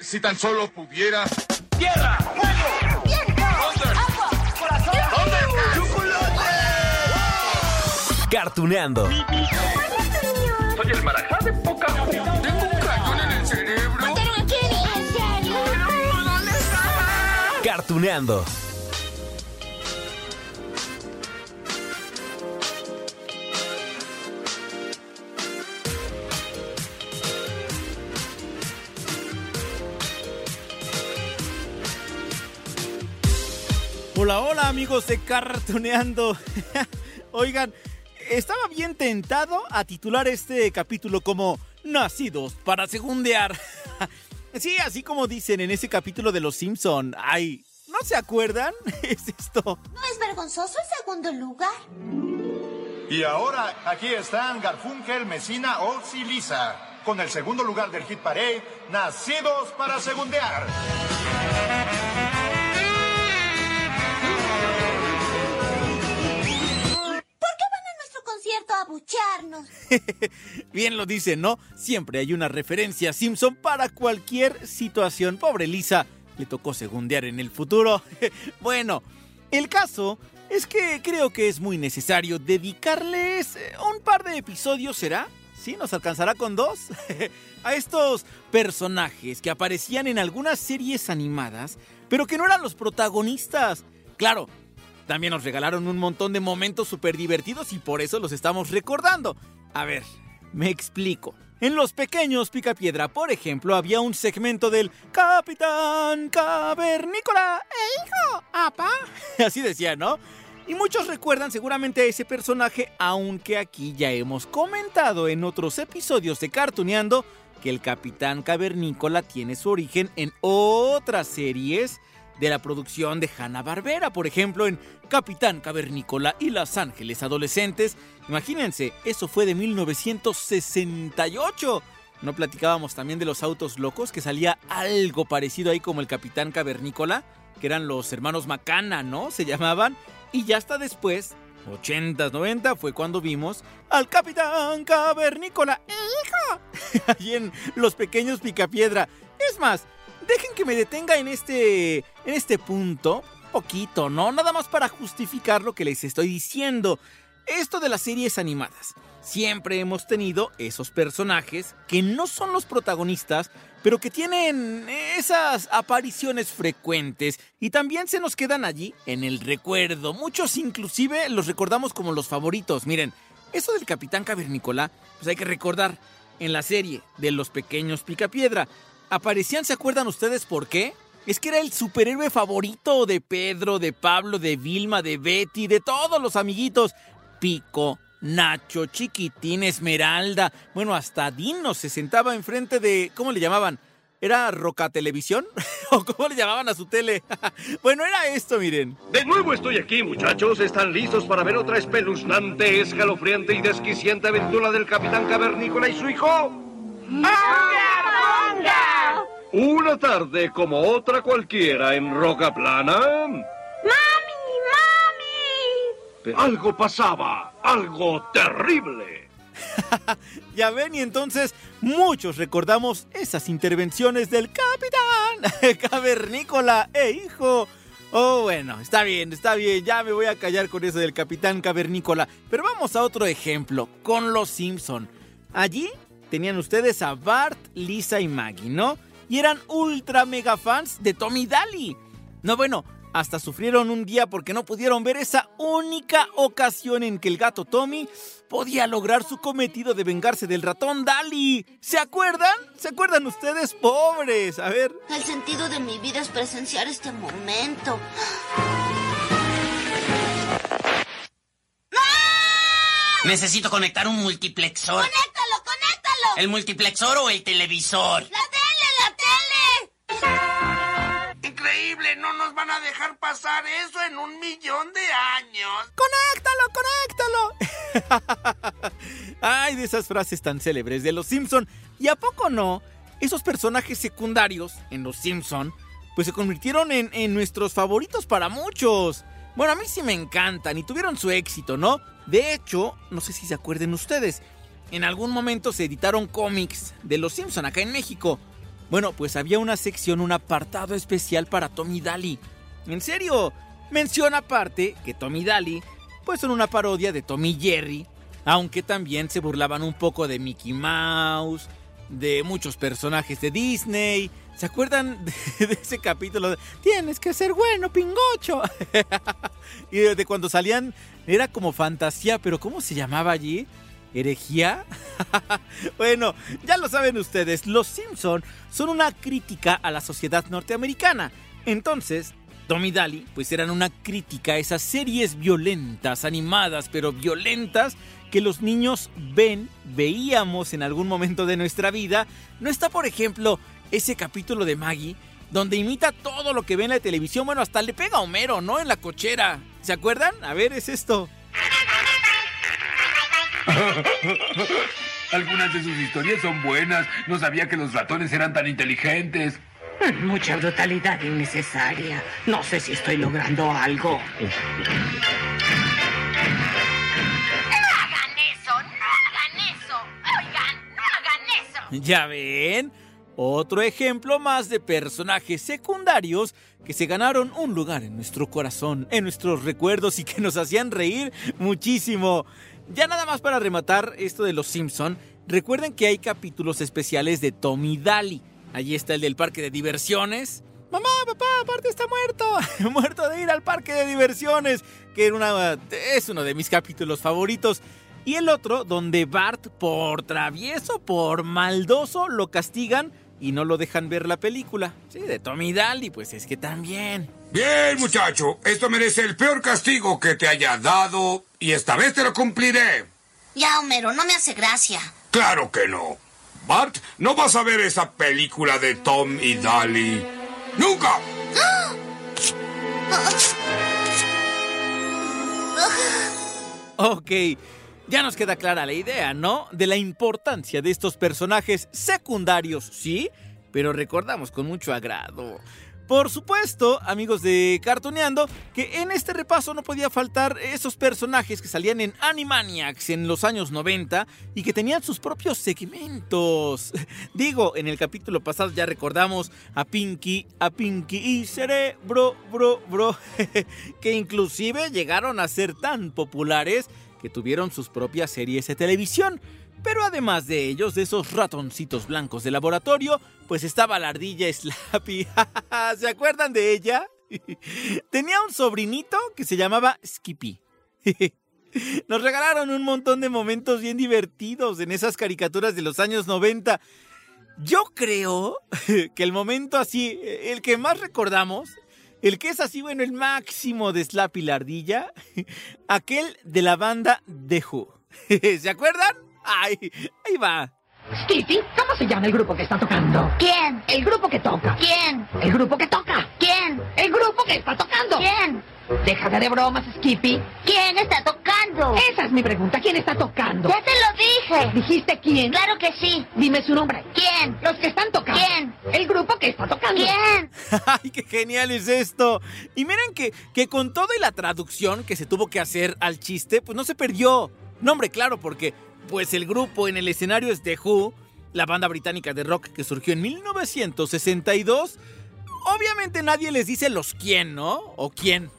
Si tan solo pudiera. ¡Tierra! ¡Fuego! ¡Viento! ¡Agua! ¡Corazón! ¡Chocolate! Cartuneando. Soy el marajá de poca Tengo un cañón en el cerebro. ¿En serio? ¿Dónde está? Cartuneando. Hola, hola amigos de Cartoneando. Oigan, estaba bien tentado a titular este capítulo como Nacidos para segundear. sí, así como dicen en ese capítulo de Los Simpson. Ay, ¿no se acuerdan? Es esto. ¿No es vergonzoso el segundo lugar? Y ahora aquí están Garfunkel, Mesina, Oz y Lisa, con el segundo lugar del Hit Parade, Nacidos para Segundear. Concierto a bucharnos? Bien lo dicen, ¿no? Siempre hay una referencia a Simpson para cualquier situación. Pobre Lisa, le tocó segundear en el futuro. bueno, el caso es que creo que es muy necesario dedicarles eh, un par de episodios, ¿será? ¿Sí? ¿Nos alcanzará con dos? a estos personajes que aparecían en algunas series animadas, pero que no eran los protagonistas. Claro, también nos regalaron un montón de momentos súper divertidos y por eso los estamos recordando. A ver, me explico. En Los Pequeños Picapiedra, por ejemplo, había un segmento del Capitán Cavernícola. ¡Eh, hijo! ¡Apa! Así decía, ¿no? Y muchos recuerdan seguramente a ese personaje, aunque aquí ya hemos comentado en otros episodios de Cartuneando que el Capitán Cavernícola tiene su origen en otras series de la producción de Hanna-Barbera, por ejemplo, en Capitán Cavernícola y Los Ángeles Adolescentes. Imagínense, eso fue de 1968. ¿No platicábamos también de los autos locos? Que salía algo parecido ahí como el Capitán Cavernícola, que eran los hermanos Macana, ¿no? Se llamaban. Y ya hasta después, 80s, 90, fue cuando vimos al Capitán Cavernícola. ¡Hijo! Allí en Los Pequeños Picapiedra. Es más, dejen que me detenga en este, en este punto, poquito, ¿no? Nada más para justificar lo que les estoy diciendo. Esto de las series animadas. Siempre hemos tenido esos personajes que no son los protagonistas, pero que tienen esas apariciones frecuentes y también se nos quedan allí en el recuerdo. Muchos inclusive los recordamos como los favoritos. Miren, eso del Capitán Cavernícola, pues hay que recordar en la serie de Los Pequeños Picapiedra. Aparecían, ¿se acuerdan ustedes por qué? Es que era el superhéroe favorito de Pedro, de Pablo, de Vilma, de Betty, de todos los amiguitos. Pico, Nacho, Chiquitín, Esmeralda. Bueno, hasta Dino se sentaba enfrente de. ¿Cómo le llamaban? ¿Era Roca Televisión? ¿O cómo le llamaban a su tele? bueno, era esto, miren. De nuevo estoy aquí, muchachos. ¿Están listos para ver otra espeluznante, escalofriante y desquiciante aventura del Capitán Cavernícola y su hijo? ¡Ponga! Una tarde como otra cualquiera en Roca Plana. ¡Mami! ¡Mami! Pero algo pasaba, algo terrible. ya ven, y entonces muchos recordamos esas intervenciones del capitán cavernícola e hijo. Oh, bueno, está bien, está bien, ya me voy a callar con eso del capitán cavernícola. Pero vamos a otro ejemplo, con los Simpson. Allí tenían ustedes a Bart, Lisa y Maggie, ¿no? Y eran ultra mega fans de Tommy Daly. No, bueno, hasta sufrieron un día porque no pudieron ver esa única ocasión en que el gato Tommy podía lograr su cometido de vengarse del ratón Daly. ¿Se acuerdan? ¿Se acuerdan ustedes, pobres? A ver. El sentido de mi vida es presenciar este momento. Necesito conectar un multiplexor. ¡Conéctalo, conéctalo! ¿El multiplexor o el televisor? ¡La pasar eso en un millón de años. ¡Conéctalo, conéctalo! Ay, de esas frases tan célebres de Los Simpson. ¿Y a poco no? Esos personajes secundarios en Los Simpson, pues se convirtieron en, en nuestros favoritos para muchos. Bueno, a mí sí me encantan y tuvieron su éxito, ¿no? De hecho, no sé si se acuerden ustedes, en algún momento se editaron cómics de Los Simpson acá en México. Bueno, pues había una sección, un apartado especial para Tommy Daly. En serio, menciona aparte que Tommy Daly pues son una parodia de Tommy Jerry, aunque también se burlaban un poco de Mickey Mouse, de muchos personajes de Disney. ¿Se acuerdan de, de ese capítulo? de, Tienes que ser bueno, pingocho. y de cuando salían, era como fantasía, pero ¿cómo se llamaba allí? ¿Herejía? bueno, ya lo saben ustedes, los Simpson son una crítica a la sociedad norteamericana. Entonces, Tommy Daly, pues eran una crítica a esas series violentas, animadas, pero violentas, que los niños ven, veíamos en algún momento de nuestra vida. ¿No está, por ejemplo, ese capítulo de Maggie, donde imita todo lo que ve en la televisión? Bueno, hasta le pega a Homero, ¿no? En la cochera. ¿Se acuerdan? A ver, es esto. Algunas de sus historias son buenas. No sabía que los ratones eran tan inteligentes. Mucha brutalidad innecesaria. No sé si estoy logrando algo. No hagan eso, no hagan eso. Oigan, no hagan eso. ¿Ya ven? Otro ejemplo más de personajes secundarios que se ganaron un lugar en nuestro corazón, en nuestros recuerdos y que nos hacían reír muchísimo. Ya nada más para rematar esto de los Simpson, recuerden que hay capítulos especiales de Tommy Daly. Allí está el del parque de diversiones. Mamá, papá, aparte está muerto. muerto de ir al parque de diversiones, que era una, es uno de mis capítulos favoritos. Y el otro, donde Bart, por travieso, por maldoso, lo castigan y no lo dejan ver la película. Sí, de Tommy Daly, pues es que también. Bien, muchacho. Esto merece el peor castigo que te haya dado y esta vez te lo cumpliré. Ya, Homero, no me hace gracia. Claro que no. Bart, no vas a ver esa película de Tom y Daly. ¡Nunca! Ok, ya nos queda clara la idea, ¿no? De la importancia de estos personajes secundarios, ¿sí? Pero recordamos con mucho agrado. Por supuesto, amigos de Cartoneando, que en este repaso no podía faltar esos personajes que salían en Animaniacs en los años 90 y que tenían sus propios segmentos. Digo, en el capítulo pasado ya recordamos a Pinky, a Pinky y Cerebro, bro, bro, que inclusive llegaron a ser tan populares que tuvieron sus propias series de televisión. Pero además de ellos, de esos ratoncitos blancos de laboratorio, pues estaba la ardilla Slappy. ¿Se acuerdan de ella? Tenía un sobrinito que se llamaba Skippy. Nos regalaron un montón de momentos bien divertidos en esas caricaturas de los años 90. Yo creo que el momento así, el que más recordamos, el que es así, bueno, el máximo de Slappy la ardilla, aquel de la banda The Who. ¿Se acuerdan? ¡Ay! Ahí va. Skippy, ¿cómo se llama el grupo que está tocando? ¿Quién? El grupo que toca. ¿Quién? El grupo que toca. ¿Quién? El grupo que está tocando. ¿Quién? Déjate de bromas, Skippy. ¿Quién está tocando? Esa es mi pregunta. ¿Quién está tocando? Ya te lo dije. ¿Dijiste quién? Claro que sí. Dime su nombre. ¿Quién? Los que están tocando. ¿Quién? El grupo que está tocando. ¿Quién? ¡Ay, qué genial es esto! Y miren que, que con todo y la traducción que se tuvo que hacer al chiste, pues no se perdió. No, hombre, claro, porque pues el grupo en el escenario es The Who, la banda británica de rock que surgió en 1962. Obviamente nadie les dice los quién, ¿no? O quién.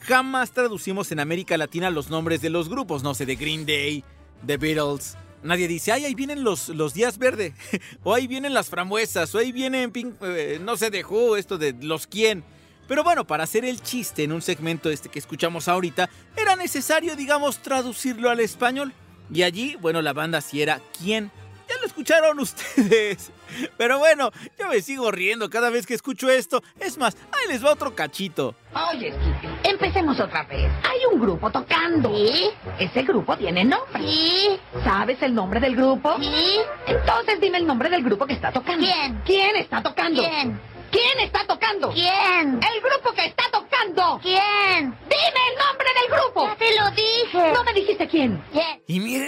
Jamás traducimos en América Latina los nombres de los grupos, no sé, de Green Day, The Beatles. Nadie dice, ay, ahí vienen los, los días verde, o ahí vienen las frambuesas, o ahí vienen, eh, no sé, de Who, esto de los quién. Pero bueno, para hacer el chiste en un segmento este que escuchamos ahorita, era necesario, digamos, traducirlo al español. Y allí, bueno, la banda sí era quién. Ya lo escucharon ustedes. Pero bueno, yo me sigo riendo cada vez que escucho esto. Es más, ahí les va otro cachito. Oye, Skippy, empecemos otra vez. Hay un grupo tocando. ¿Sí? Ese grupo tiene nombre. ¿Sí? ¿Sabes el nombre del grupo? ¿Sí? Entonces dime el nombre del grupo que está tocando. ¿Quién? ¿Quién está tocando? ¿Quién? ¿Quién está tocando? ¿Quién? El grupo que está tocando. ¿Quién? Dime el nombre del grupo. Ya te lo dije. No me dijiste quién. ¿Quién?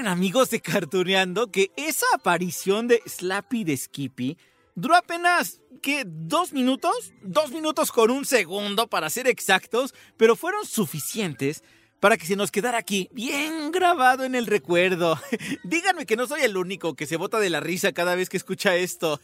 Amigos de Cartuneando que esa aparición de Slappy de Skippy duró apenas, ¿qué? ¿Dos minutos? Dos minutos con un segundo para ser exactos, pero fueron suficientes para que se nos quedara aquí bien grabado en el recuerdo. Díganme que no soy el único que se bota de la risa cada vez que escucha esto.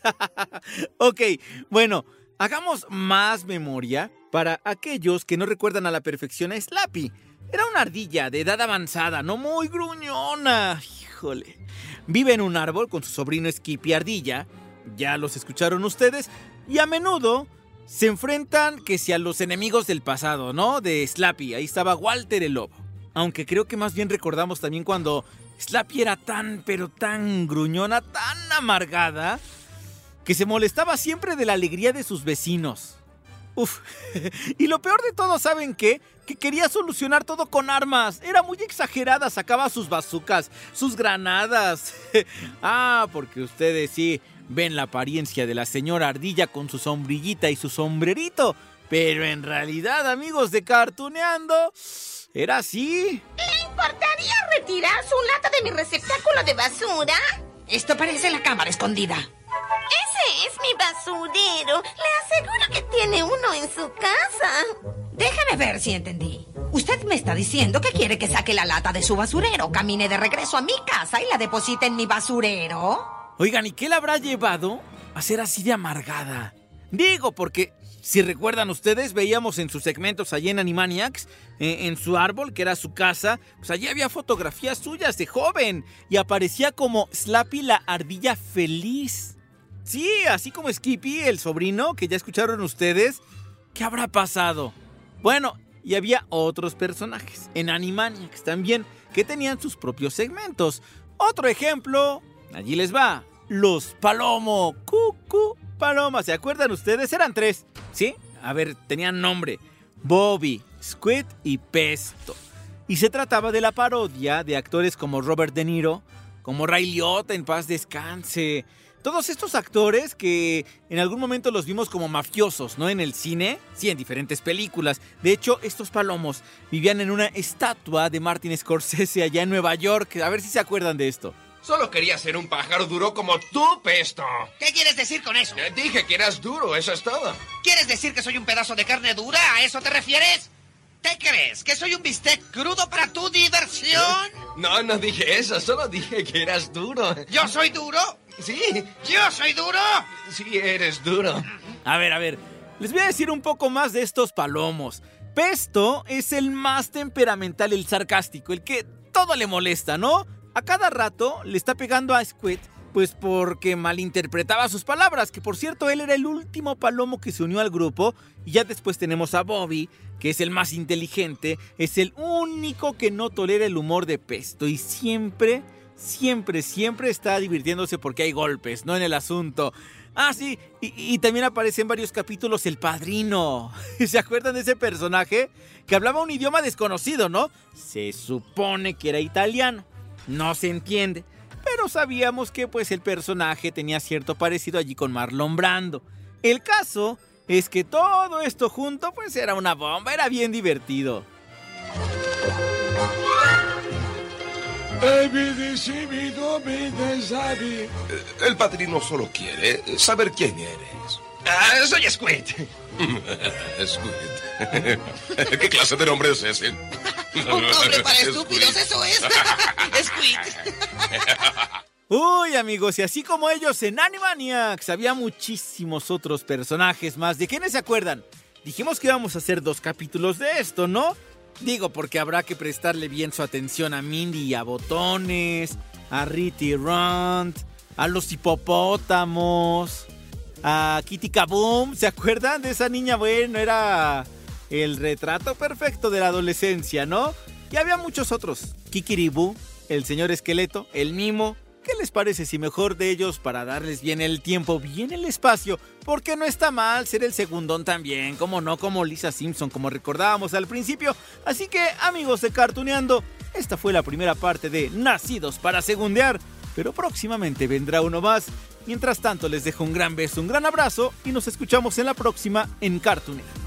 ok, bueno, hagamos más memoria para aquellos que no recuerdan a la perfección a Slappy. Era una ardilla de edad avanzada, no muy gruñona. Híjole. Vive en un árbol con su sobrino Skippy Ardilla. Ya los escucharon ustedes. Y a menudo se enfrentan que si a los enemigos del pasado, ¿no? De Slappy. Ahí estaba Walter el lobo. Aunque creo que más bien recordamos también cuando Slappy era tan, pero tan gruñona, tan amargada, que se molestaba siempre de la alegría de sus vecinos. Uf. Y lo peor de todo, ¿saben qué? Que quería solucionar todo con armas. Era muy exagerada, sacaba sus bazucas, sus granadas. ah, porque ustedes sí ven la apariencia de la señora ardilla con su sombrillita y su sombrerito. Pero en realidad, amigos de Cartuneando, era así. ¿Le importaría retirar su lata de mi receptáculo de basura? Esto parece la cámara escondida. Basurero. Le aseguro que tiene uno en su casa. Déjame ver si entendí. Usted me está diciendo que quiere que saque la lata de su basurero, camine de regreso a mi casa y la deposite en mi basurero. Oigan, ¿y qué la habrá llevado a ser así de amargada? Digo, porque si recuerdan ustedes, veíamos en sus segmentos allí en Animaniacs, eh, en su árbol, que era su casa, pues allí había fotografías suyas de joven y aparecía como Slappy la ardilla feliz. Sí, así como Skippy, el sobrino, que ya escucharon ustedes. ¿Qué habrá pasado? Bueno, y había otros personajes en Animaniacs también que tenían sus propios segmentos. Otro ejemplo, allí les va. Los Palomo. Cucu Paloma. ¿Se acuerdan ustedes? Eran tres. ¿Sí? A ver, tenían nombre. Bobby, Squid y Pesto. Y se trataba de la parodia de actores como Robert De Niro, como Ray Liotta en paz descanse. Todos estos actores que en algún momento los vimos como mafiosos, ¿no? En el cine, sí, en diferentes películas. De hecho, estos palomos vivían en una estatua de Martin Scorsese allá en Nueva York. A ver si se acuerdan de esto. Solo quería ser un pájaro duro como tú, Pesto. ¿Qué quieres decir con eso? Dije que eras duro, eso es todo. ¿Quieres decir que soy un pedazo de carne dura? ¿A eso te refieres? ¿Qué crees? ¿Que soy un bistec crudo para tu diversión? No, no dije eso, solo dije que eras duro. ¿Yo soy duro? Sí. ¿Yo soy duro? Sí, eres duro. A ver, a ver, les voy a decir un poco más de estos palomos. Pesto es el más temperamental, el sarcástico, el que todo le molesta, ¿no? A cada rato le está pegando a Squid, pues porque malinterpretaba sus palabras, que por cierto él era el último palomo que se unió al grupo, y ya después tenemos a Bobby, que es el más inteligente, es el único que no tolera el humor de Pesto y siempre, siempre, siempre está divirtiéndose porque hay golpes, no en el asunto. Ah, sí, y, también aparece en varios capítulos el padrino. ¿Se acuerdan de ese personaje? Que hablaba un idioma desconocido, ¿no? Se supone que era italiano. No se entiende. Pero sabíamos que pues el personaje tenía cierto parecido allí con Marlon Brando. El caso es que todo esto junto pues era una bomba, era bien divertido. El padrino solo quiere saber quién eres. Ah, soy Squid. Squid. ¿Qué clase de nombre es ese? Un nombre para estúpidos, eso es. Squid. Uy amigos, y así como ellos en Animaniacs había muchísimos otros personajes más. ¿De quiénes se acuerdan? Dijimos que íbamos a hacer dos capítulos de esto, ¿no? Digo, porque habrá que prestarle bien su atención a Mindy y a Botones, a Ritty Runt, a los hipopótamos, a Kitty Kaboom. ¿Se acuerdan de esa niña? Bueno, era el retrato perfecto de la adolescencia, ¿no? Y había muchos otros. Kikiribu, el señor esqueleto, el mimo. ¿Qué les parece si mejor de ellos para darles bien el tiempo, bien el espacio? Porque no está mal ser el segundón también, como no como Lisa Simpson, como recordábamos al principio. Así que, amigos de Cartuneando, esta fue la primera parte de Nacidos para Segundear. Pero próximamente vendrá uno más Mientras tanto, les dejo un gran beso, un gran abrazo y nos escuchamos en la próxima en Cartooner.